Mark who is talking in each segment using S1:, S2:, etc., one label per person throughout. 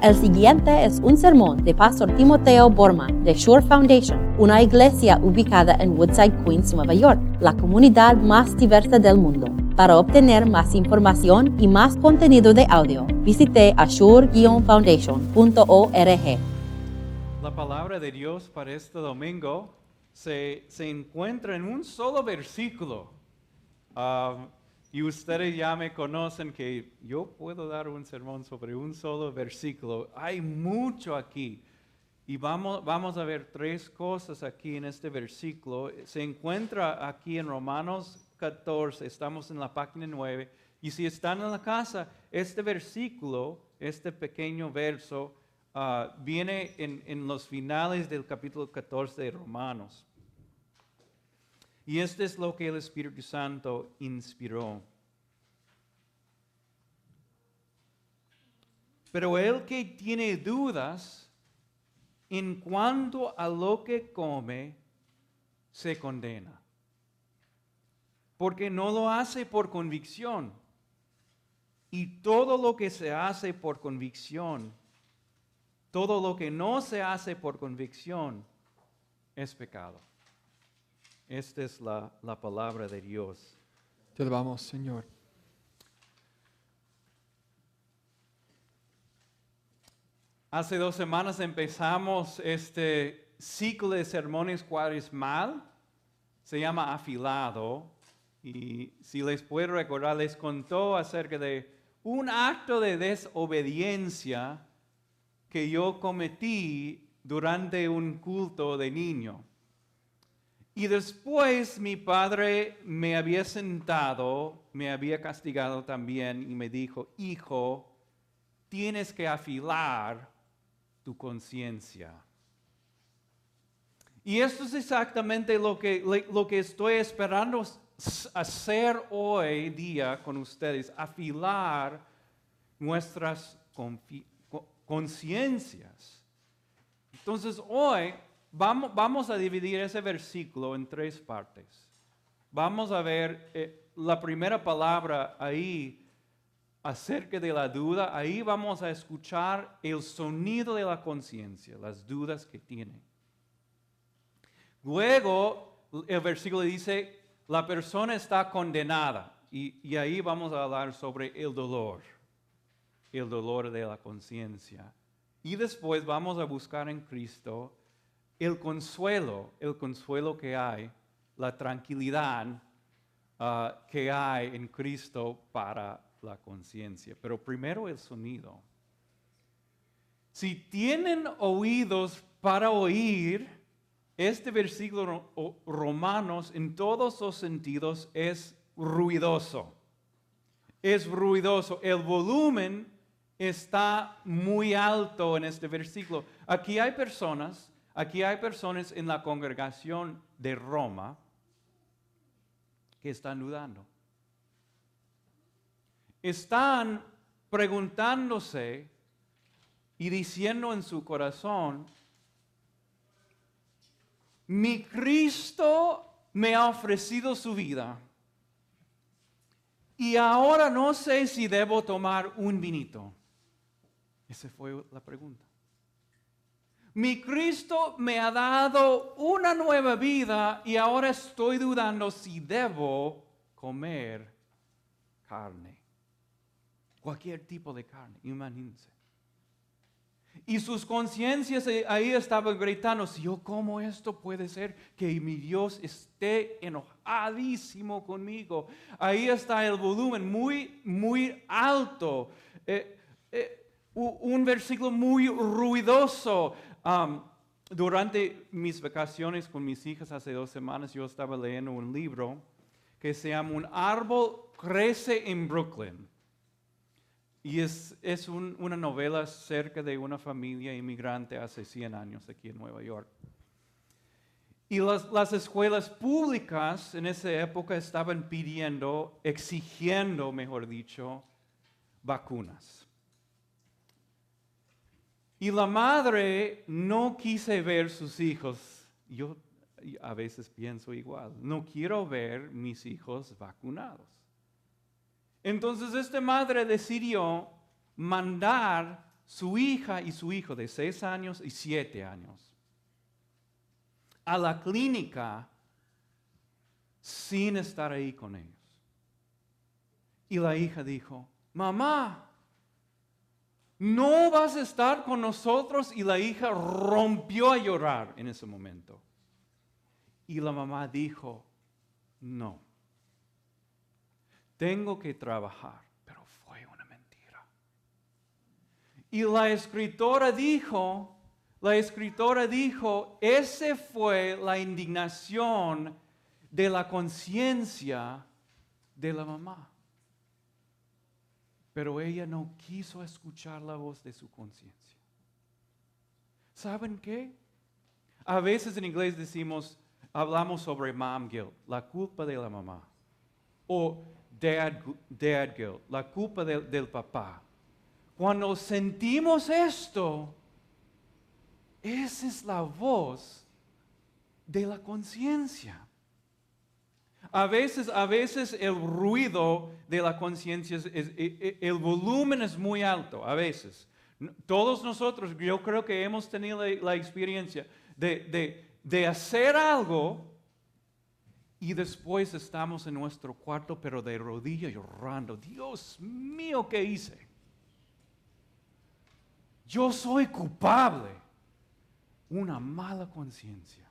S1: El siguiente es un sermón de Pastor Timoteo Borman de Shore Foundation, una iglesia ubicada en Woodside, Queens, Nueva York, la comunidad más diversa del mundo. Para obtener más información y más contenido de audio, visite ashore-foundation.org.
S2: La palabra de Dios para este domingo se, se encuentra en un solo versículo. Ah, y ustedes ya me conocen que yo puedo dar un sermón sobre un solo versículo. Hay mucho aquí. Y vamos, vamos a ver tres cosas aquí en este versículo. Se encuentra aquí en Romanos 14, estamos en la página 9. Y si están en la casa, este versículo, este pequeño verso, ah, viene en, en los finales del capítulo 14 de Romanos. Y esto es lo que el Espíritu Santo inspiró. Pero el que tiene dudas en cuanto a lo que come, se condena. Porque no lo hace por convicción. Y todo lo que se hace por convicción, todo lo que no se hace por convicción, es pecado. Esta es la, la palabra de Dios.
S3: Te alabamos, Señor.
S2: Hace dos semanas empezamos este ciclo de sermones cuaresmal. Se llama Afilado. Y si les puedo recordar, les contó acerca de un acto de desobediencia que yo cometí durante un culto de niño. Y después mi padre me había sentado, me había castigado también y me dijo, hijo, tienes que afilar tu conciencia. Y esto es exactamente lo que, lo que estoy esperando hacer hoy día con ustedes, afilar nuestras conciencias. Entonces hoy vamos, vamos, a dividir ese versículo en tres partes. Vamos a ver eh, la primera palabra ahí acerca de la duda, ahí vamos a escuchar el sonido de la conciencia, las dudas que tiene. Luego, el versículo dice, la persona está condenada. Y, y ahí vamos a hablar sobre el dolor, el dolor de la conciencia. Y después vamos a buscar en Cristo el consuelo, el consuelo que hay, la tranquilidad ah, que hay en Cristo para la conciencia. Pero primero el sonido. Si tienen oídos para oír, este versículo romanos en todos los sentidos es ruidoso. Es ruidoso. El volumen está muy alto en este versículo. Aquí hay personas, aquí hay personas en la congregación de Roma que están dudando están preguntándose y diciendo en su corazón, mi Cristo me ha ofrecido su vida y ahora no sé si debo tomar un vinito. Esa fue la pregunta. Mi Cristo me ha dado una nueva vida y ahora estoy dudando si debo comer carne cualquier tipo de carne, imagínense. Y sus conciencias ahí estaban gritando, si yo como esto puede ser que mi Dios esté enojadísimo conmigo. Ahí está el volumen muy, muy alto. Eh, eh, un versículo muy ruidoso. Durante mis vacaciones con mis hijas hace dos semanas yo estaba leyendo un libro que se llama Un árbol crece en Brooklyn. Y es, una novela acerca de una familia inmigrante hace 100 años aquí en Nueva York. Y las, las, escuelas públicas en esa época estaban pidiendo, exigiendo, mejor dicho, vacunas. Y la madre no quise ver sus hijos. Yo a veces pienso igual. No quiero ver mis hijos vacunados. Entonces esta madre decidió mandar su hija y su hijo de seis años y siete años a la clínica sin estar ahí con ellos. Y la hija dijo, mamá, ¿no vas a estar con nosotros? Y la hija rompió a llorar en ese momento. Y la mamá dijo, no, tengo que trabajar, pero fue una mentira. Y la escritora dijo, la escritora dijo, ese fue la indignación de la conciencia de la mamá. Pero ella no quiso escuchar la voz de su conciencia. ¿Saben qué? A veces en inglés decimos, hablamos sobre mom guilt, la culpa de la mamá. O dad, dad guilt, la culpa del papá. Cuando sentimos esto, esa es la voz de la conciencia. A veces, a veces el ruido de la conciencia, e, e, el volumen es muy alto, a veces. Todos nosotros, yo creo que hemos tenido la, experiencia de, de hacer algo y después estamos en nuestro cuarto, pero de rodillas llorando. Dios mío, ¿qué hice? Yo soy culpable. Una mala conciencia.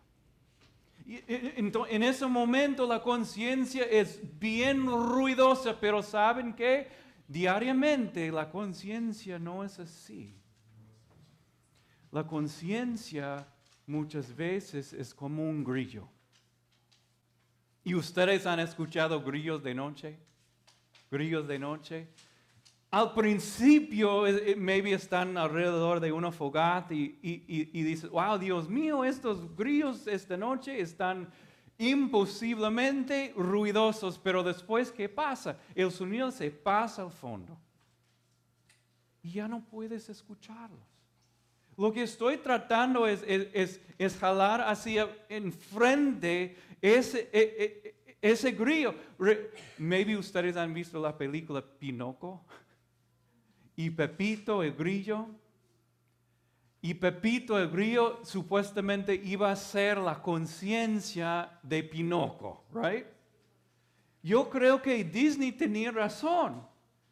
S2: En ese momento la conciencia es bien ruidosa, pero ¿saben qué? Diariamente la conciencia no es así. La conciencia muchas veces es como un grillo. ¿Y ustedes han escuchado grillos de noche? Grillos de noche. Al principio, eh, eh, maybe están alrededor de una fogata y, y, wow, Dios mío, estos grillos esta noche están imposiblemente ruidosos, pero después, ¿qué pasa? El sonido se pasa al fondo y ya no puedes escucharlos. Lo que estoy tratando es, es, jalar hacia enfrente ese, e, e, ese grillo. Maybe ustedes han visto la película Pinoco y Pepito el grillo. Y Pepito el grillo supuestamente iba a ser la conciencia de Pinoco, right? Yo creo que Disney tenía razón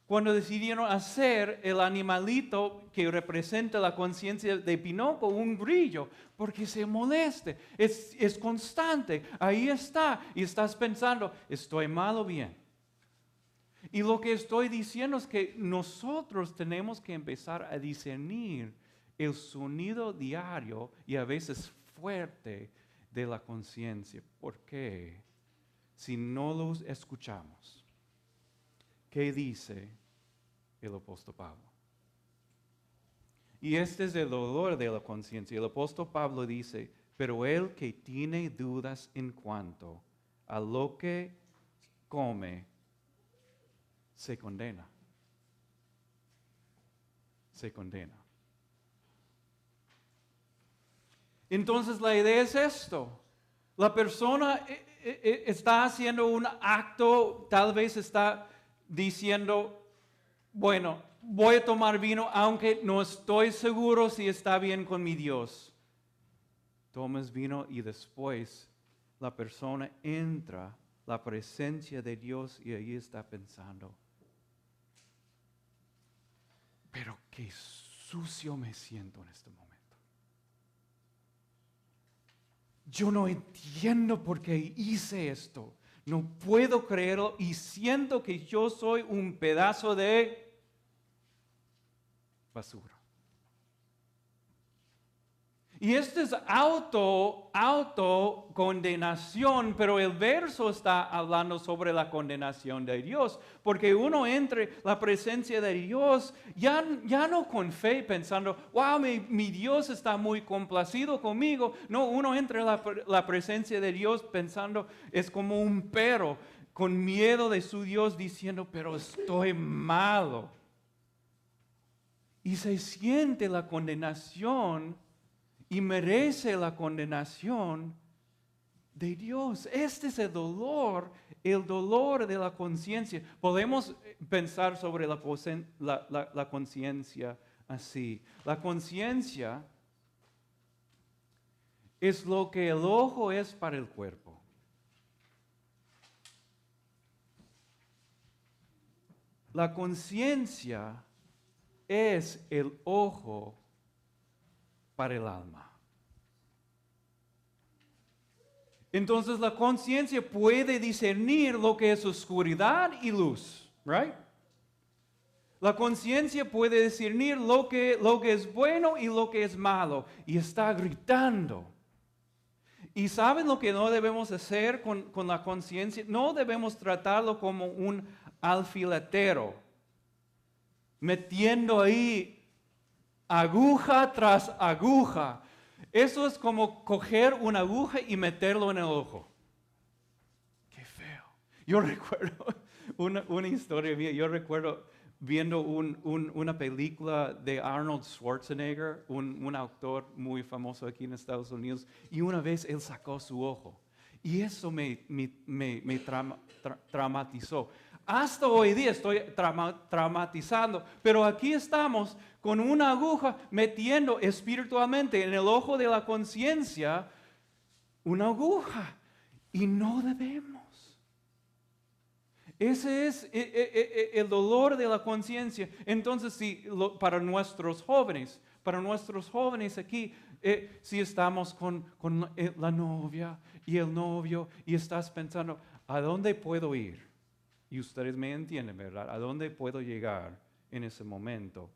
S2: cuando decidieron hacer el animalito que representa la conciencia de Pinoco un grillo, porque se moleste, es, es constante, ahí está, y estás pensando, estoy mal o bien. Y lo que estoy diciendo es que nosotros tenemos que empezar a discernir el sonido diario y a veces fuerte de la conciencia. ¿Por qué? Si no los escuchamos, ¿qué dice el apóstol Pablo? Y este es el dolor de la conciencia. El apóstol Pablo dice, pero el que tiene dudas en cuanto a lo que come, se condena. Se condena. Entonces la idea es esto. La persona eh, eh, eh, está haciendo un acto, tal vez está diciendo, bueno, voy a tomar vino aunque no estoy seguro si está bien con mi Dios. Tomas vino y después la persona entra la presencia de Dios y ahí está pensando, pero qué sucio me siento en este momento. Yo no entiendo por qué hice esto. No puedo creerlo y siento que yo soy un pedazo de basura. Y esto es auto, auto condenación, pero el verso está hablando sobre la condenación de Dios, porque uno entre la presencia de Dios ya, ya no con fe pensando, wow, mi, Dios está muy complacido conmigo. No, uno entra en la, la presencia de Dios pensando, es como un perro con miedo de su Dios diciendo, pero estoy malo. Y se siente la condenación y merece la condenación de Dios. Este es el dolor, el dolor de la conciencia. Podemos pensar sobre la, conciencia así. La conciencia es lo que el ojo es para el cuerpo. La conciencia es el ojo para el alma. Entonces la conciencia puede discernir lo que es oscuridad y luz, right? La conciencia puede discernir lo que, lo que es bueno y lo que es malo y está gritando. ¿Y saben lo que no debemos hacer con, con la conciencia? No debemos tratarlo como un alfiletero, metiendo ahí aguja tras aguja. Eso es como coger una aguja y meterlo en el ojo. Qué feo. Yo recuerdo una, una historia mía, yo recuerdo viendo un, un, una película de Arnold Schwarzenegger, un, un, autor muy famoso aquí en Estados Unidos, y una vez él sacó su ojo. Y eso me, me, me, me trauma, tra, traumatizó. Hasta hoy día estoy trauma, traumatizando, pero aquí estamos con una aguja metiendo espiritualmente en el ojo de la conciencia una aguja. Y no debemos. Ese es e, e, e, el dolor de la conciencia. Entonces, si para nuestros jóvenes, para nuestros jóvenes aquí, eh, si estamos con, con la novia y el novio y estás pensando, ¿a dónde puedo ir? Y ustedes me entienden, ¿verdad? ¿A dónde puedo llegar en ese momento?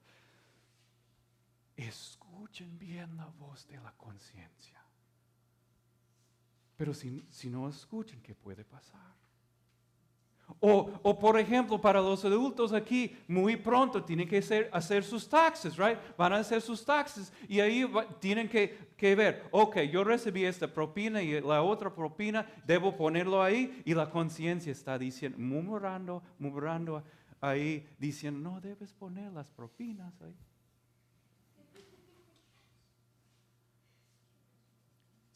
S2: Escuchen bien la voz de la conciencia. Pero si, si no escuchen, ¿qué puede pasar? O, o, por ejemplo, para los adultos aquí, muy pronto tienen que hacer, sus taxes, right? Van a hacer sus taxes y ahí tienen que, que, ver, ok, yo recibí esta propina y la otra propina, debo ponerlo ahí y la conciencia está diciendo, murmurando, murmurando ahí, diciendo, no debes poner las propinas ahí.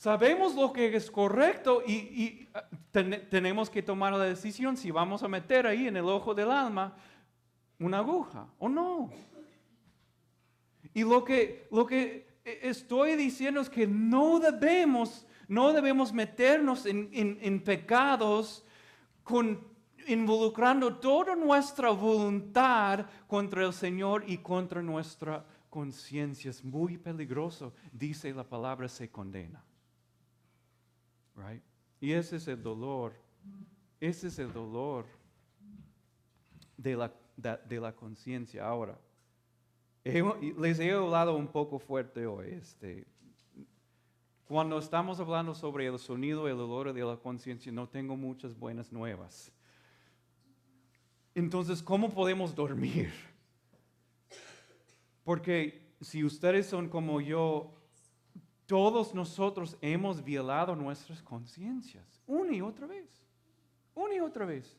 S2: Sabemos lo que es correcto y, ah, ten, tenemos que tomar la decisión si vamos a meter ahí en el ojo del alma una aguja o no. Y lo que, lo que estoy diciendo es que no debemos, no debemos meternos en, en, pecados involucrando toda nuestra voluntad contra el Señor y contra nuestra conciencia. Es muy peligroso, dice la palabra, se condena. Right? Y ese es el dolor, ese es el dolor de la, de, de la conciencia. Ahora, les he hablado un poco fuerte hoy. Este, cuando estamos hablando sobre el sonido el dolor de la conciencia, no tengo muchas buenas nuevas. Entonces, ¿cómo podemos dormir? Porque si ustedes son como yo, todos nosotros hemos violado nuestras conciencias, una y otra vez, una y otra vez.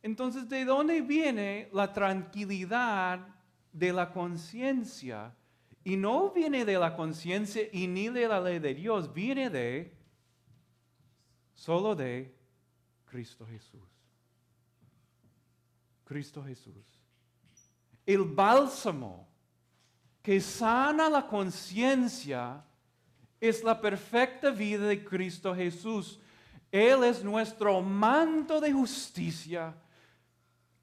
S2: Entonces, ¿de dónde viene la tranquilidad de la conciencia? Y no viene de la conciencia y ni de la ley de Dios, viene de solo de Cristo Jesús. Cristo Jesús. El bálsamo que sana la conciencia es la perfecta vida de Cristo Jesús. Él es nuestro manto de justicia.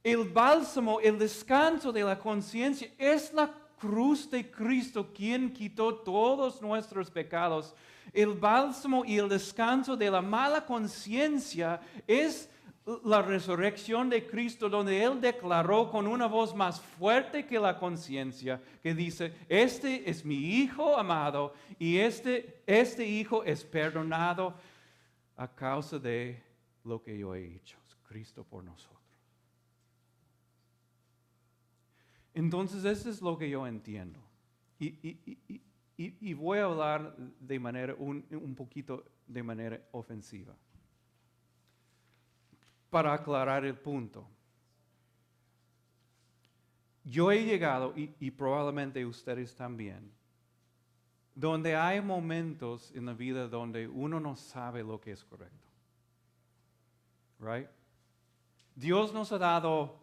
S2: El bálsamo, el descanso de la conciencia es la cruz de Cristo quien quitó todos nuestros pecados. El bálsamo y el descanso de la mala conciencia es la resurrección de Cristo, donde Él declaró con una voz más fuerte que la conciencia, que dice, este es mi Hijo amado y este, este Hijo es perdonado a causa de lo que yo he hecho, Cristo por nosotros. Entonces, eso es lo que yo entiendo. Y, y, y, y voy a hablar de manera, un, un poquito de manera ofensiva para aclarar el punto. Yo he llegado, y, probablemente ustedes también, donde hay momentos en la vida donde uno no sabe lo que es correcto. Right? Dios nos ha dado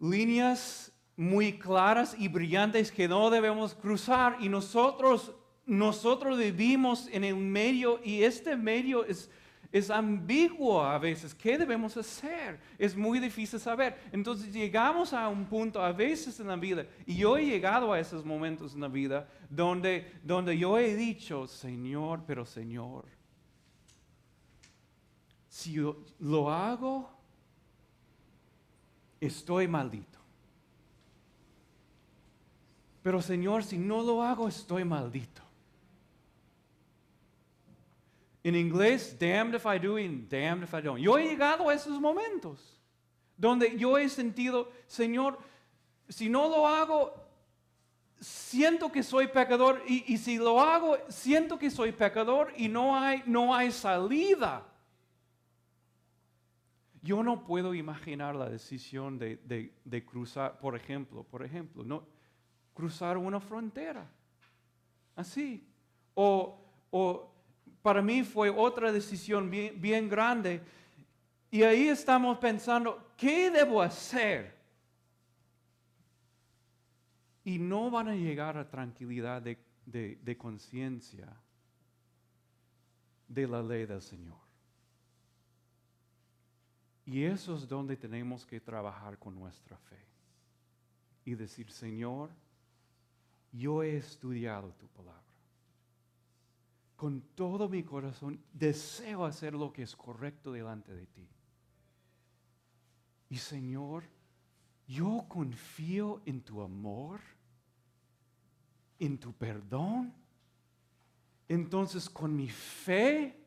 S2: líneas muy claras y brillantes que no debemos cruzar y nosotros nosotros vivimos en el medio y este medio es es ambiguo a veces. ¿Qué debemos hacer? Es muy difícil saber. Entonces llegamos a un punto a veces en la vida, y yo he llegado a esos momentos en la vida donde, donde yo he dicho, Señor, pero Señor, si lo hago, estoy maldito. Pero Señor, si no lo hago, estoy maldito. En inglés, damned if I do and damned if I don't. Yo he llegado a esos momentos donde yo he sentido, Señor, si no lo hago, siento que soy pecador y, si lo hago, siento que soy pecador y no hay, no hay salida. Yo no puedo imaginar la decisión de, de cruzar, por ejemplo, por ejemplo, no, cruzar una frontera. Así. O, o para mí fue otra decisión bien, grande. Y ahí estamos pensando, ¿qué debo hacer? Y no van a llegar a tranquilidad de, de conciencia de la ley del Señor. Y eso es donde tenemos que trabajar con nuestra fe. Y decir, Señor, yo he estudiado tu palabra con todo mi corazón deseo hacer lo que es correcto delante de ti. Y Señor, yo confío en tu amor, en tu perdón. Entonces con mi fe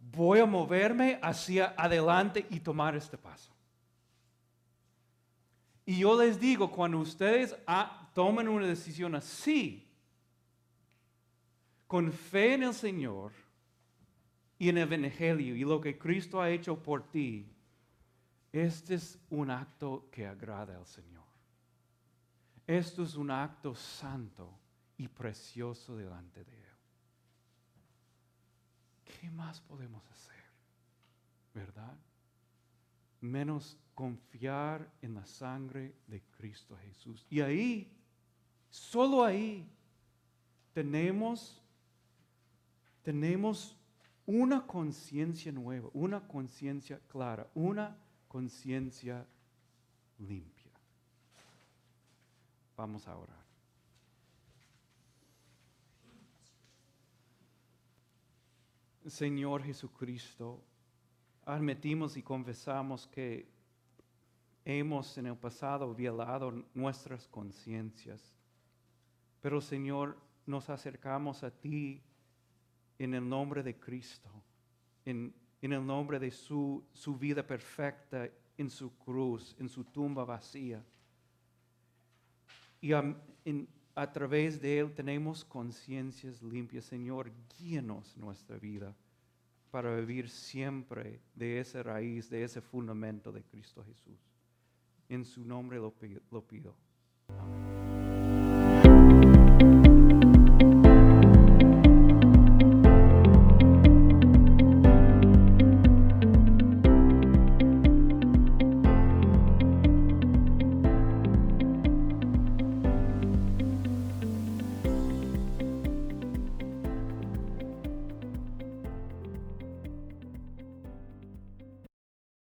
S2: voy a moverme hacia adelante y tomar este paso. Y yo les digo, cuando ustedes ah, tomen una decisión así, con fe en el Señor y en el Evangelio y lo que Cristo ha hecho por ti, este es un acto que agrada al Señor. Esto es un acto santo y precioso delante de Él. ¿Qué más podemos hacer? ¿Verdad? Menos confiar en la sangre de Cristo Jesús. Y ahí, solo ahí, tenemos tenemos una conciencia nueva, una conciencia clara, una conciencia limpia. Vamos a orar. Señor Jesucristo, admitimos y confesamos que hemos en el pasado violado nuestras conciencias, pero Señor, nos acercamos a ti en el nombre de Cristo, en, el nombre de su, su vida perfecta en su cruz, en su tumba vacía. Y a, través de Él tenemos conciencias limpias. Señor, guíenos nuestra vida para vivir siempre de esa raíz, de ese fundamento de Cristo Jesús. En su nombre lo pido. Lo pido.